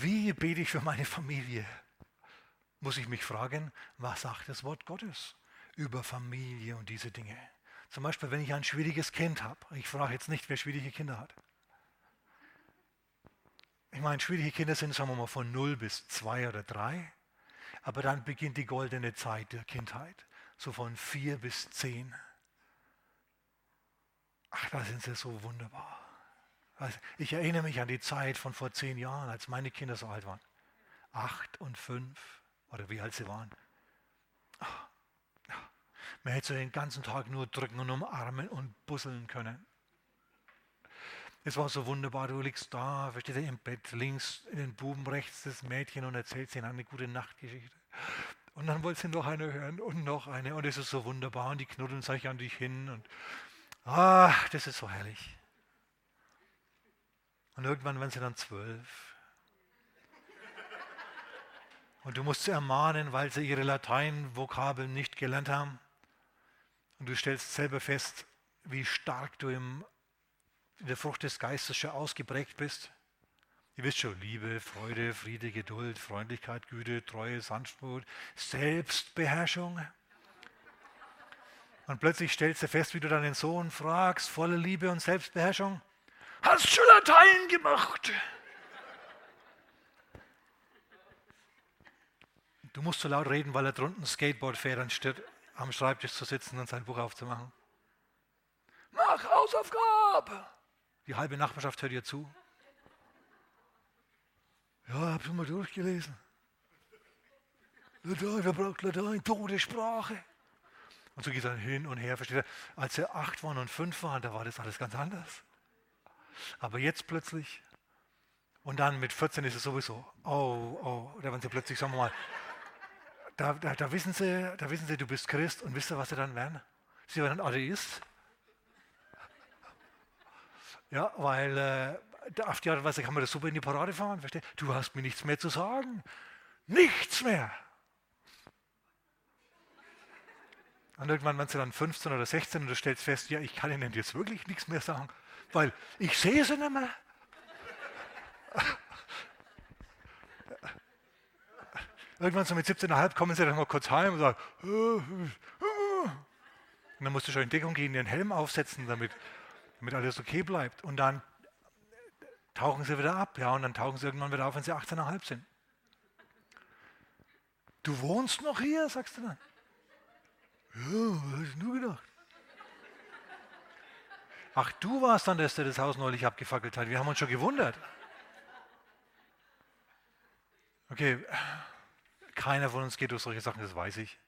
Wie bete ich für meine Familie? Muss ich mich fragen, was sagt das Wort Gottes über Familie und diese Dinge? Zum Beispiel, wenn ich ein schwieriges Kind habe. Ich frage jetzt nicht, wer schwierige Kinder hat. Ich meine, schwierige Kinder sind, sagen wir mal, von 0 bis 2 oder 3. Aber dann beginnt die goldene Zeit der Kindheit, so von 4 bis 10. Ach, da sind sie so wunderbar. Ich erinnere mich an die Zeit von vor zehn Jahren, als meine Kinder so alt waren. Acht und fünf, oder wie alt sie waren. Man hätte sie den ganzen Tag nur drücken und umarmen und busseln können. Es war so wunderbar, du liegst da, versteht ihr, im Bett, links in den Buben, rechts das Mädchen und erzählst ihnen eine gute Nachtgeschichte. Und dann wollt sie noch eine hören und noch eine und es ist so wunderbar und die knuddeln sich an dich hin und ach, das ist so herrlich. Und irgendwann werden sie dann zwölf. Und du musst sie ermahnen, weil sie ihre Lateinvokabeln nicht gelernt haben. Und du stellst selber fest, wie stark du im in der Frucht des Geistes schon ausgeprägt bist. Ihr wisst schon, Liebe, Freude, Friede, Geduld, Freundlichkeit, Güte, Treue, Sanftmut, Selbstbeherrschung. Und plötzlich stellst du fest, wie du deinen Sohn fragst, voller Liebe und Selbstbeherrschung, hast du Latein gemacht? Du musst so laut reden, weil er drunten Skateboard fährt, anstatt am Schreibtisch zu sitzen und sein Buch aufzumachen. Mach Hausaufgabe! Die halbe Nachbarschaft hört ihr zu. Ja, hab schon mal durchgelesen. Latein, wer braucht Latein? Todessprache. Und so geht er hin und her, versteht er? Als er acht waren und fünf waren, da war das alles ganz anders. Aber jetzt plötzlich, und dann mit 14 ist es sowieso, oh, oh, da werden sie plötzlich, sagen wir mal, da, da, da, wissen sie, da wissen sie, du bist Christ und wisst ihr, was sie dann werden? Sie werden Atheist ja, weil äh, auf die Art und Weise kann man das super in die Parade fahren. Versteh? Du hast mir nichts mehr zu sagen. Nichts mehr. Und irgendwann waren sie dann 15 oder 16 und du stellst fest, ja, ich kann ihnen jetzt wirklich nichts mehr sagen, weil ich sehe sie nicht mehr. Irgendwann so mit 17,5 kommen sie dann mal kurz heim und sagen, und dann musst du schon in Deckung gehen, den Helm aufsetzen, damit damit alles okay bleibt. Und dann tauchen sie wieder ab, ja, und dann tauchen sie irgendwann wieder auf, wenn sie 18,5 sind. Du wohnst noch hier, sagst du dann. Ja, was du gedacht? Ach, du warst dann, der das Haus neulich abgefackelt hat. Wir haben uns schon gewundert. Okay, keiner von uns geht durch solche Sachen, das weiß ich.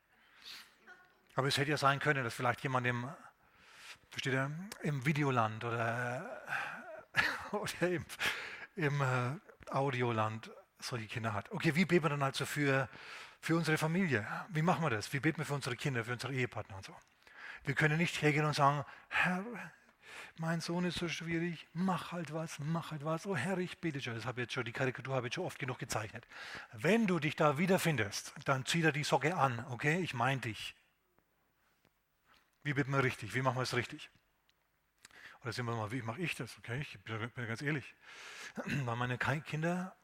Aber es hätte ja sein können, dass vielleicht jemand im Versteht ihr? Im Videoland oder, oder im, im äh, Audioland solche Kinder hat. Okay, wie beten wir dann also für, für unsere Familie? Wie machen wir das? Wie beten wir für unsere Kinder, für unsere Ehepartner und so? Wir können nicht hergehen und sagen, Herr, mein Sohn ist so schwierig, mach halt was, mach halt was. Oh Herr, ich bete schon. Das habe jetzt schon, die Karikatur habe ich schon oft genug gezeichnet. Wenn du dich da wiederfindest, dann zieh dir die Socke an, okay? Ich meine dich. Wie wird man richtig? Wie machen wir es richtig? Oder sind wir mal, wie mache ich das? Okay, ich bin, bin ganz ehrlich. Weil meine Kinder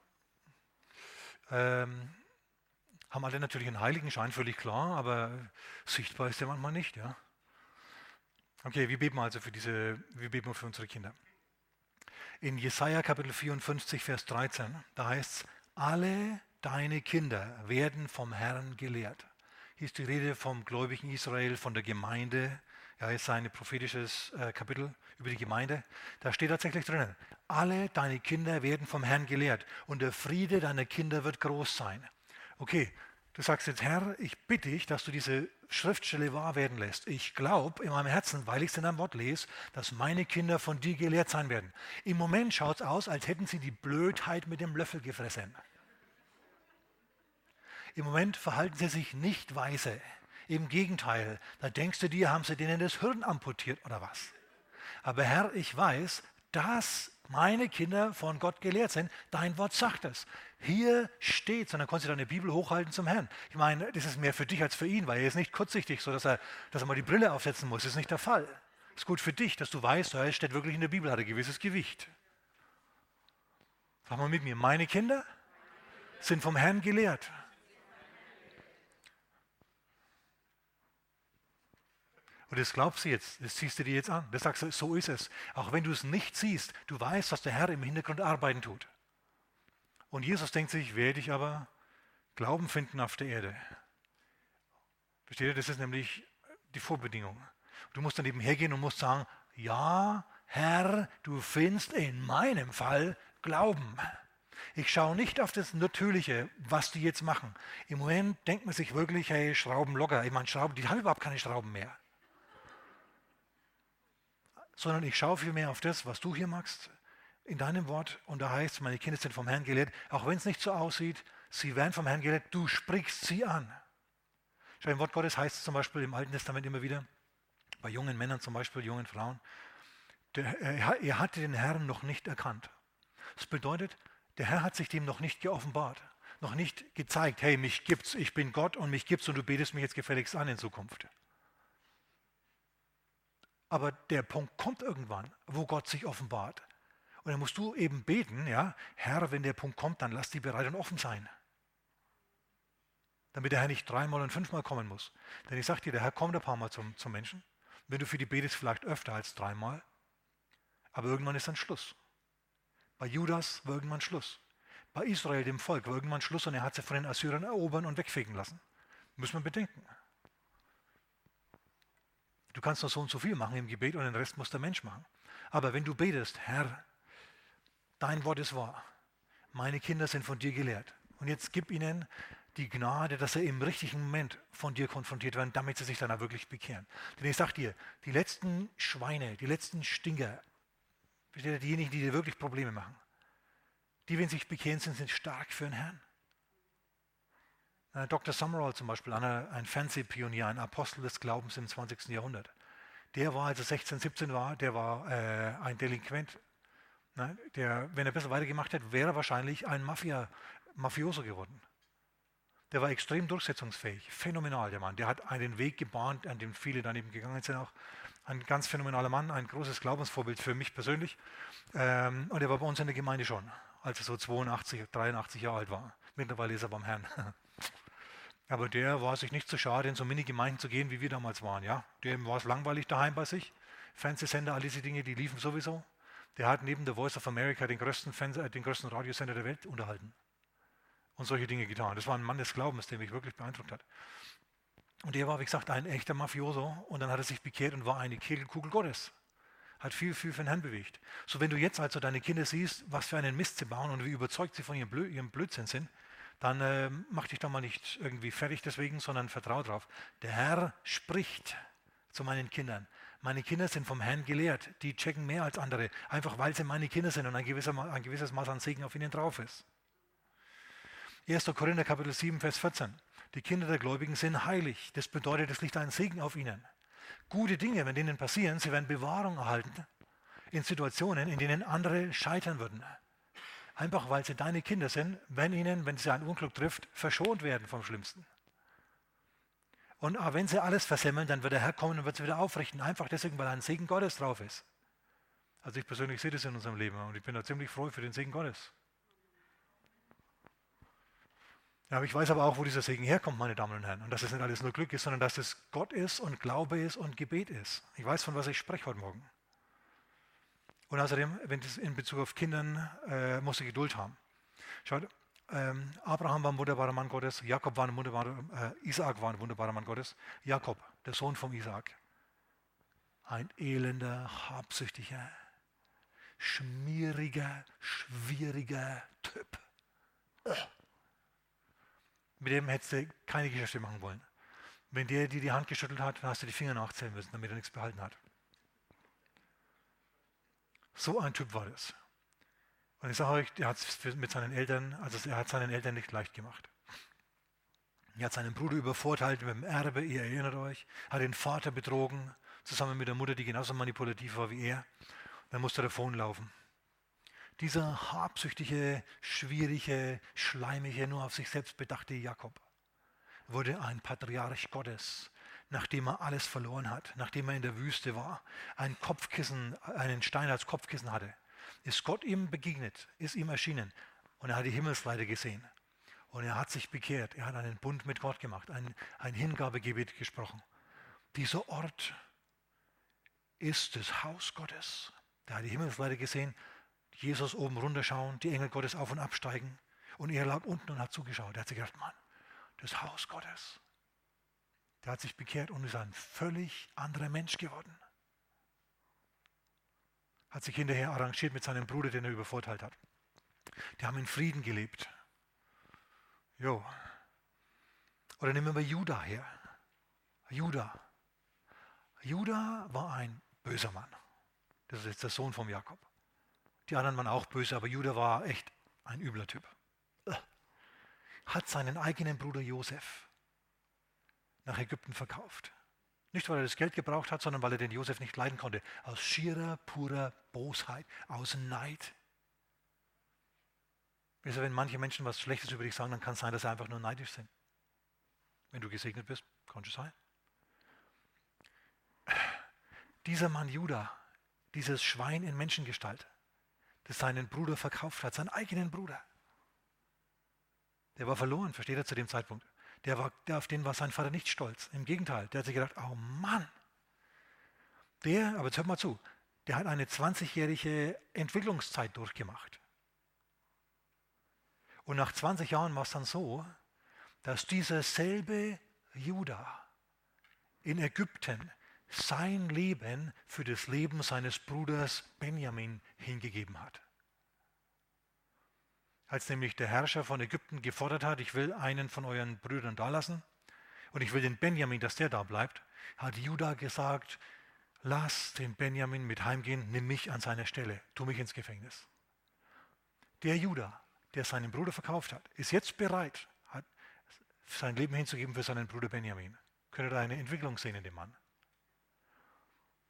ähm, haben alle natürlich einen Heiligenschein, völlig klar, aber sichtbar ist der manchmal nicht. Ja? Okay, wie beten wir also für diese, wie beten wir für unsere Kinder? In Jesaja Kapitel 54, Vers 13, da heißt es, alle deine Kinder werden vom Herrn gelehrt. Hier ist die Rede vom gläubigen Israel, von der Gemeinde. Ja, ist ein prophetisches äh, Kapitel über die Gemeinde. Da steht tatsächlich drinnen, alle deine Kinder werden vom Herrn gelehrt und der Friede deiner Kinder wird groß sein. Okay, du sagst jetzt, Herr, ich bitte dich, dass du diese Schriftstelle wahr werden lässt. Ich glaube in meinem Herzen, weil ich es in deinem Wort lese, dass meine Kinder von dir gelehrt sein werden. Im Moment schaut es aus, als hätten sie die Blödheit mit dem Löffel gefressen. Im Moment verhalten sie sich nicht weise. Im Gegenteil, da denkst du dir, haben sie denen das Hirn amputiert oder was? Aber Herr, ich weiß, dass meine Kinder von Gott gelehrt sind. Dein Wort sagt es. Hier steht, sondern kannst du deine Bibel hochhalten zum Herrn. Ich meine, das ist mehr für dich als für ihn, weil er ist nicht kurzsichtig, so dass er, dass er mal die Brille aufsetzen muss. Das ist nicht der Fall. Es ist gut für dich, dass du weißt, es steht wirklich in der Bibel, hat ein gewisses Gewicht. Sag mal mit mir, meine Kinder sind vom Herrn gelehrt. Und das glaubst du jetzt, das ziehst du dir jetzt an. Das sagst du, so ist es. Auch wenn du es nicht siehst, du weißt, dass der Herr im Hintergrund arbeiten tut. Und Jesus denkt sich, werde ich aber Glauben finden auf der Erde. Versteht ihr? Das ist nämlich die Vorbedingung. Du musst dann eben hergehen und musst sagen, ja, Herr, du findest in meinem Fall Glauben. Ich schaue nicht auf das Natürliche, was die jetzt machen. Im Moment denkt man sich wirklich, hey, Schrauben locker. Ich meine, Schrauben, die haben überhaupt keine Schrauben mehr. Sondern ich schaue vielmehr auf das, was du hier machst, in deinem Wort. Und da heißt, meine Kinder sind vom Herrn gelehrt, auch wenn es nicht so aussieht, sie werden vom Herrn gelehrt, du sprichst sie an. Schau, im Wort Gottes heißt es zum Beispiel im Alten Testament immer wieder, bei jungen Männern zum Beispiel, jungen Frauen, der, er hatte den Herrn noch nicht erkannt. Das bedeutet, der Herr hat sich dem noch nicht geoffenbart, noch nicht gezeigt, hey, mich gibt's, ich bin Gott und mich gibt's und du betest mich jetzt gefälligst an in Zukunft. Aber der Punkt kommt irgendwann, wo Gott sich offenbart. Und dann musst du eben beten, ja, Herr, wenn der Punkt kommt, dann lass die bereit und offen sein. Damit der Herr nicht dreimal und fünfmal kommen muss. Denn ich sage dir, der Herr kommt ein paar Mal zum, zum Menschen. Wenn du für die betest, vielleicht öfter als dreimal. Aber irgendwann ist dann Schluss. Bei Judas war irgendwann Schluss. Bei Israel, dem Volk, war irgendwann Schluss und er hat sie von den Assyrern erobern und wegfegen lassen. Müssen wir bedenken. Du kannst noch so und so viel machen im Gebet und den Rest muss der Mensch machen. Aber wenn du betest, Herr, dein Wort ist wahr, meine Kinder sind von dir gelehrt. Und jetzt gib ihnen die Gnade, dass sie im richtigen Moment von dir konfrontiert werden, damit sie sich dann auch wirklich bekehren. Denn ich sage dir, die letzten Schweine, die letzten Stinker, diejenigen, die dir wirklich Probleme machen, die, wenn sie sich bekehren sind, sind stark für den Herrn. Äh, Dr. Summerall zum Beispiel, ein Fernsehpionier, ein Apostel des Glaubens im 20. Jahrhundert, der war, als er 16, 17 war, der war äh, ein Delinquent. Ne? Der, wenn er besser weitergemacht hätte, wäre er wahrscheinlich ein Mafia, Mafioso geworden. Der war extrem durchsetzungsfähig, phänomenal, der Mann. Der hat einen Weg gebahnt, an dem viele daneben gegangen sind auch. Ein ganz phänomenaler Mann, ein großes Glaubensvorbild für mich persönlich. Ähm, und er war bei uns in der Gemeinde schon, als er so 82, 83 Jahre alt war. Mittlerweile ist er beim Herrn. Aber der war sich nicht so schade, in so Mini-Gemeinden zu gehen, wie wir damals waren. Ja? Dem war es langweilig daheim bei sich. Fernsehsender, all diese Dinge, die liefen sowieso. Der hat neben der Voice of America den größten, Fernseh äh, den größten Radiosender der Welt unterhalten und solche Dinge getan. Das war ein Mann des Glaubens, der mich wirklich beeindruckt hat. Und er war, wie gesagt, ein echter Mafioso und dann hat er sich bekehrt und war eine Kegelkugel Gottes. Hat viel, viel für den Herrn bewegt. So, wenn du jetzt also deine Kinder siehst, was für einen Mist sie bauen und wie überzeugt sie von ihrem, Blö ihrem Blödsinn sind, dann äh, mach dich doch mal nicht irgendwie fertig deswegen, sondern vertrau drauf. Der Herr spricht zu meinen Kindern. Meine Kinder sind vom Herrn gelehrt. Die checken mehr als andere, einfach weil sie meine Kinder sind und ein, gewisser, ein gewisses Maß an Segen auf ihnen drauf ist. 1. Korinther Kapitel 7, Vers 14. Die Kinder der Gläubigen sind heilig. Das bedeutet, es liegt ein Segen auf ihnen. Gute Dinge, wenn denen passieren, sie werden Bewahrung erhalten in Situationen, in denen andere scheitern würden. Einfach weil sie deine Kinder sind, wenn ihnen, wenn sie ein Unglück trifft, verschont werden vom Schlimmsten. Und wenn sie alles versemmeln, dann wird der Herr kommen und wird sie wieder aufrichten. Einfach deswegen, weil ein Segen Gottes drauf ist. Also ich persönlich sehe das in unserem Leben und ich bin da ziemlich froh für den Segen Gottes. Ja, ich weiß aber auch, wo dieser Segen herkommt, meine Damen und Herren. Und dass es nicht alles nur Glück ist, sondern dass es Gott ist und Glaube ist und Gebet ist. Ich weiß, von was ich spreche heute Morgen. Und außerdem, wenn es in Bezug auf Kindern, äh, muss ich Geduld haben. Schaut, ähm, Abraham war ein wunderbarer Mann Gottes, Jakob war ein wunderbarer, äh, Isaac war ein wunderbarer Mann Gottes. Jakob, der Sohn von Isaac, ein elender, habsüchtiger, schmieriger, schwieriger Typ. Ugh. Mit dem hättest du keine Geschäfte machen wollen. Wenn der dir die Hand geschüttelt hat, dann hast du die Finger nachzählen müssen, damit er nichts behalten hat. So ein Typ war das. Und ich sage euch, er hat es mit seinen Eltern, also er hat seinen Eltern nicht leicht gemacht. Er hat seinen Bruder übervorteilt mit dem Erbe, ihr erinnert euch, hat den Vater betrogen, zusammen mit der Mutter, die genauso manipulativ war wie er. Dann musste er davonlaufen. Dieser habsüchtige, schwierige, schleimige, nur auf sich selbst bedachte Jakob wurde ein Patriarch Gottes, nachdem er alles verloren hat, nachdem er in der Wüste war, ein Kopfkissen, einen Stein als Kopfkissen hatte. Ist Gott ihm begegnet, ist ihm erschienen und er hat die Himmelsleiter gesehen. Und er hat sich bekehrt. Er hat einen Bund mit Gott gemacht, ein, ein Hingabegebet gesprochen. Dieser Ort ist das Haus Gottes. Da hat die Himmelsleiter gesehen, Jesus oben runterschauen, die Engel Gottes auf und absteigen. Und er lag unten und hat zugeschaut. Er hat sich gedacht, Mann, das Haus Gottes. Der hat sich bekehrt und ist ein völlig anderer Mensch geworden. Hat sich hinterher arrangiert mit seinem Bruder, den er übervorteilt hat. Die haben in Frieden gelebt. Jo. Oder nehmen wir Judah her. Judah. Judah war ein böser Mann. Das ist jetzt der Sohn von Jakob. Die anderen waren auch böse, aber Judah war echt ein übler Typ. Hat seinen eigenen Bruder Josef nach Ägypten verkauft. Nicht, weil er das Geld gebraucht hat, sondern weil er den Josef nicht leiden konnte. Aus schierer, purer Bosheit, aus Neid. Also wenn manche Menschen was Schlechtes über dich sagen, dann kann es sein, dass sie einfach nur neidisch sind. Wenn du gesegnet bist, kann es sein. Dieser Mann Judah, dieses Schwein in Menschengestalt, das seinen Bruder verkauft hat, seinen eigenen Bruder, der war verloren, versteht er zu dem Zeitpunkt. Der war, der, auf den war sein Vater nicht stolz. Im Gegenteil, der hat sich gedacht, oh Mann, der, aber jetzt hört mal zu, der hat eine 20-jährige Entwicklungszeit durchgemacht. Und nach 20 Jahren war es dann so, dass dieser selbe Judah in Ägypten sein Leben für das Leben seines Bruders Benjamin hingegeben hat. Als nämlich der Herrscher von Ägypten gefordert hat, ich will einen von euren Brüdern da lassen und ich will den Benjamin, dass der da bleibt, hat Judah gesagt, lass den Benjamin mit heimgehen, nimm mich an seine Stelle, tu mich ins Gefängnis. Der Judah, der seinen Bruder verkauft hat, ist jetzt bereit, hat sein Leben hinzugeben für seinen Bruder Benjamin. Könnt ihr da eine Entwicklung sehen in dem Mann?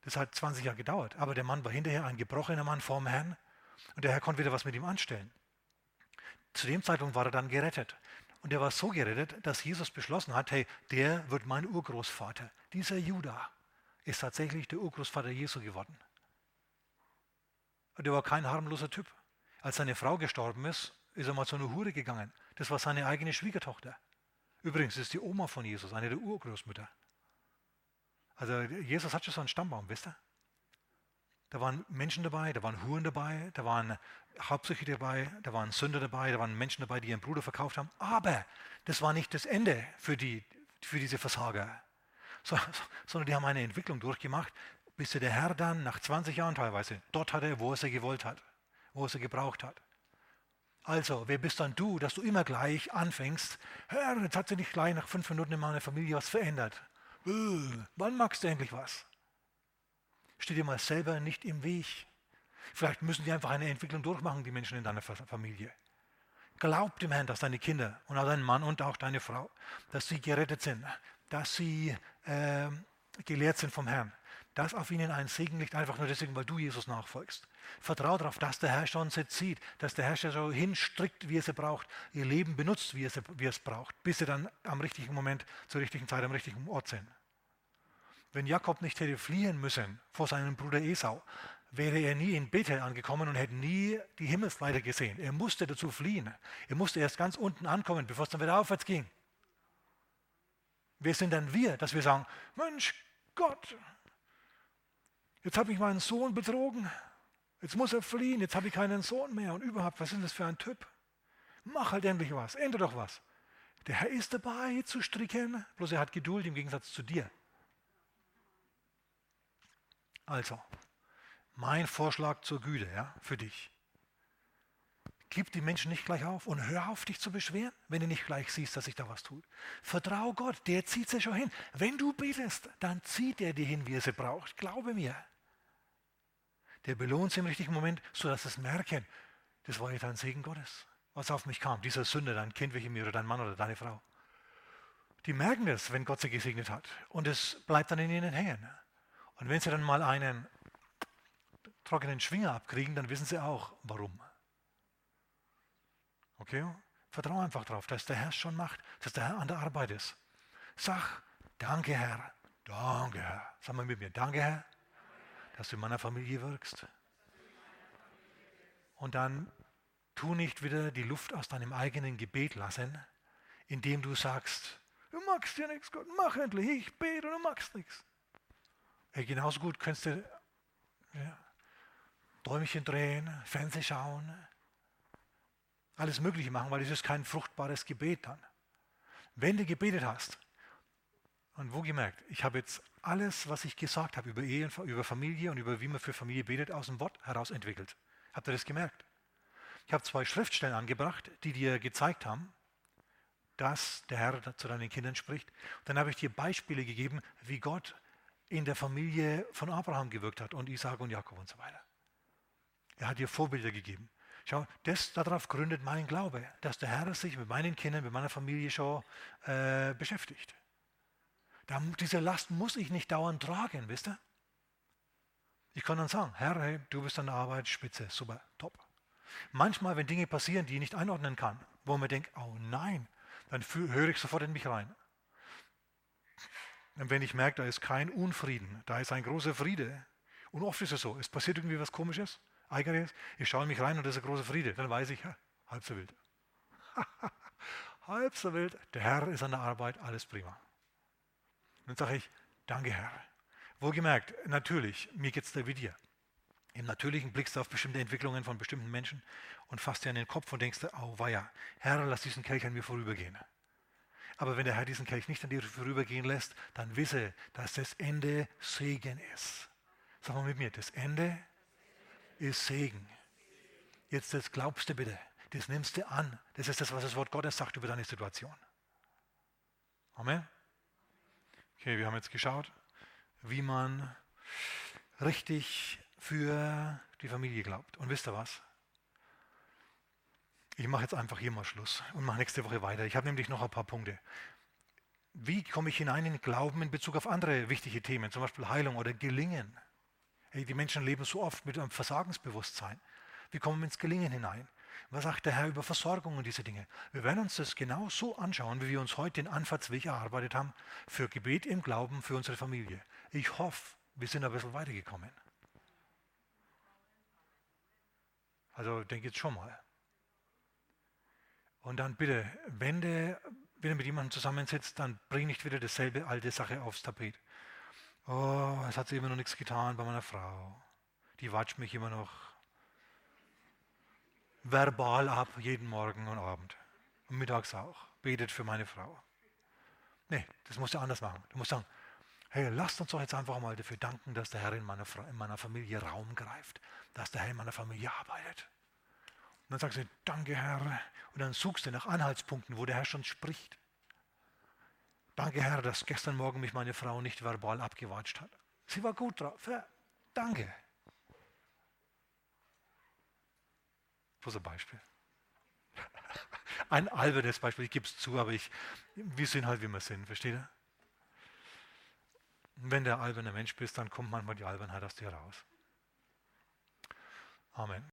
Das hat 20 Jahre gedauert, aber der Mann war hinterher ein gebrochener Mann vorm Herrn und der Herr konnte wieder was mit ihm anstellen. Zu dem Zeitpunkt war er dann gerettet. Und er war so gerettet, dass Jesus beschlossen hat, hey, der wird mein Urgroßvater. Dieser Judah ist tatsächlich der Urgroßvater Jesu geworden. Und er war kein harmloser Typ. Als seine Frau gestorben ist, ist er mal zu einer Hure gegangen. Das war seine eigene Schwiegertochter. Übrigens ist die Oma von Jesus, eine der Urgroßmütter. Also Jesus hat schon so einen Stammbaum, wisst ihr? Da waren Menschen dabei, da waren Huren dabei, da waren Hauptsüchtige dabei, da waren Sünder dabei, da waren Menschen dabei, die ihren Bruder verkauft haben. Aber das war nicht das Ende für, die, für diese Versager, so, sondern die haben eine Entwicklung durchgemacht, bis der Herr dann nach 20 Jahren teilweise dort hatte, wo er sie gewollt hat, wo er sie gebraucht hat. Also, wer bist dann du, dass du immer gleich anfängst, Herr, jetzt hat sich nicht gleich nach fünf Minuten in meiner Familie was verändert. Wann magst du endlich was? Steh dir mal selber nicht im Weg. Vielleicht müssen die einfach eine Entwicklung durchmachen, die Menschen in deiner Familie. Glaub dem Herrn, dass deine Kinder und auch dein Mann und auch deine Frau, dass sie gerettet sind, dass sie äh, gelehrt sind vom Herrn, dass auf ihnen ein Segen liegt, einfach nur deswegen, weil du Jesus nachfolgst. Vertraue darauf, dass der Herr schon sie zieht, dass der Herr so hinstrickt, wie er sie braucht, ihr Leben benutzt, wie er es braucht, bis sie dann am richtigen Moment, zur richtigen Zeit, am richtigen Ort sind. Wenn Jakob nicht hätte fliehen müssen vor seinem Bruder Esau, wäre er nie in Bethel angekommen und hätte nie die Himmelsleiter gesehen. Er musste dazu fliehen. Er musste erst ganz unten ankommen, bevor es dann wieder aufwärts ging. Wer sind dann wir, dass wir sagen, Mensch, Gott, jetzt habe ich meinen Sohn betrogen, jetzt muss er fliehen, jetzt habe ich keinen Sohn mehr und überhaupt, was ist das für ein Typ? Mach halt endlich was, ändere doch was. Der Herr ist dabei zu stricken, bloß er hat Geduld im Gegensatz zu dir. Also, mein Vorschlag zur Güte ja, für dich. Gib die Menschen nicht gleich auf und hör auf, dich zu beschweren, wenn du nicht gleich siehst, dass sich da was tut. Vertrau Gott, der zieht sie schon hin. Wenn du betest, dann zieht er dir hin, wie er sie braucht. Glaube mir. Der belohnt sie im richtigen Moment, sodass sie es merken. Das war jetzt ein Segen Gottes, was auf mich kam. Dieser Sünder, dein Kind welche mir oder dein Mann oder deine Frau. Die merken das, wenn Gott sie gesegnet hat. Und es bleibt dann in ihnen hängen. Und wenn sie dann mal einen trockenen Schwinger abkriegen, dann wissen sie auch, warum. Okay? Vertraue einfach darauf, dass der Herr schon macht, dass der Herr an der Arbeit ist. Sag, danke Herr, danke Herr. Sag mal mit mir, danke Herr, dass du in meiner Familie wirkst. Und dann tu nicht wieder die Luft aus deinem eigenen Gebet lassen, indem du sagst, du magst ja nichts, Gott, mach endlich, ich bete und du magst nichts. Hey, genauso gut könntest du ja, Däumchen drehen, Fernseh schauen, alles Mögliche machen, weil es ist kein fruchtbares Gebet dann. Wenn du gebetet hast, und wo gemerkt, ich habe jetzt alles, was ich gesagt habe über Ehe, über Familie und über wie man für Familie betet, aus dem Wort heraus entwickelt. Habt ihr das gemerkt? Ich habe zwei Schriftstellen angebracht, die dir gezeigt haben, dass der Herr zu deinen Kindern spricht. Dann habe ich dir Beispiele gegeben, wie Gott in der Familie von Abraham gewirkt hat und Isaac und Jakob und so weiter. Er hat dir Vorbilder gegeben. Schau, das, darauf gründet mein Glaube, dass der Herr sich mit meinen Kindern, mit meiner Familie schon äh, beschäftigt. Da, diese Last muss ich nicht dauernd tragen, wisst ihr? Ich kann dann sagen, Herr, hey, du bist an der Arbeit, spitze, super, top. Manchmal, wenn Dinge passieren, die ich nicht einordnen kann, wo man denkt, oh nein, dann höre ich sofort in mich rein. Wenn ich merke, da ist kein Unfrieden, da ist ein großer Friede. Und oft ist es so, es passiert irgendwie was Komisches, Eigenes, ich schaue mich rein und das ist ein großer Friede. Dann weiß ich, halb so wild. halb so wild, der Herr ist an der Arbeit, alles prima. Dann sage ich, danke Herr. Wohlgemerkt, natürlich, mir geht es da wie dir. Im Natürlichen blickst du auf bestimmte Entwicklungen von bestimmten Menschen und fasst dir an den Kopf und denkst, oh weia, Herr, lass diesen Kelch an mir vorübergehen. Aber wenn der Herr diesen Kelch nicht an dir vorübergehen lässt, dann wisse, dass das Ende Segen ist. Sag mal mit mir, das Ende ist Segen. Jetzt das glaubst du bitte, das nimmst du an. Das ist das, was das Wort Gottes sagt über deine Situation. Amen. Okay, wir haben jetzt geschaut, wie man richtig für die Familie glaubt. Und wisst ihr was? Ich mache jetzt einfach hier mal Schluss und mache nächste Woche weiter. Ich habe nämlich noch ein paar Punkte. Wie komme ich hinein in Glauben in Bezug auf andere wichtige Themen, zum Beispiel Heilung oder Gelingen? Hey, die Menschen leben so oft mit einem Versagensbewusstsein. Wie kommen wir ins Gelingen hinein? Was sagt der Herr über Versorgung und diese Dinge? Wir werden uns das genau so anschauen, wie wir uns heute den Anfahrtsweg erarbeitet haben für Gebet im Glauben für unsere Familie. Ich hoffe, wir sind ein bisschen weitergekommen. Also denke jetzt schon mal. Und dann bitte, wenn du wieder mit jemandem zusammensitzt, dann bring nicht wieder dasselbe alte Sache aufs Tapet. Oh, es hat sich immer noch nichts getan bei meiner Frau. Die watscht mich immer noch verbal ab, jeden Morgen und Abend. Und mittags auch. Betet für meine Frau. Nee, das musst du anders machen. Du musst sagen, hey, lasst uns doch jetzt einfach mal dafür danken, dass der Herr in meiner, in meiner Familie Raum greift, dass der Herr in meiner Familie arbeitet. Und dann sagst du, danke Herr. Und dann suchst du nach Anhaltspunkten, wo der Herr schon spricht. Danke Herr, dass gestern Morgen mich meine Frau nicht verbal abgewatscht hat. Sie war gut drauf. Ja, danke. Bloß ein Beispiel. Ein albernes Beispiel, ich gebe es zu, aber ich, wir sind halt, wie wir sind, versteht ihr? wenn der alberne Mensch bist, dann kommt manchmal die Albernheit aus dir raus. Amen.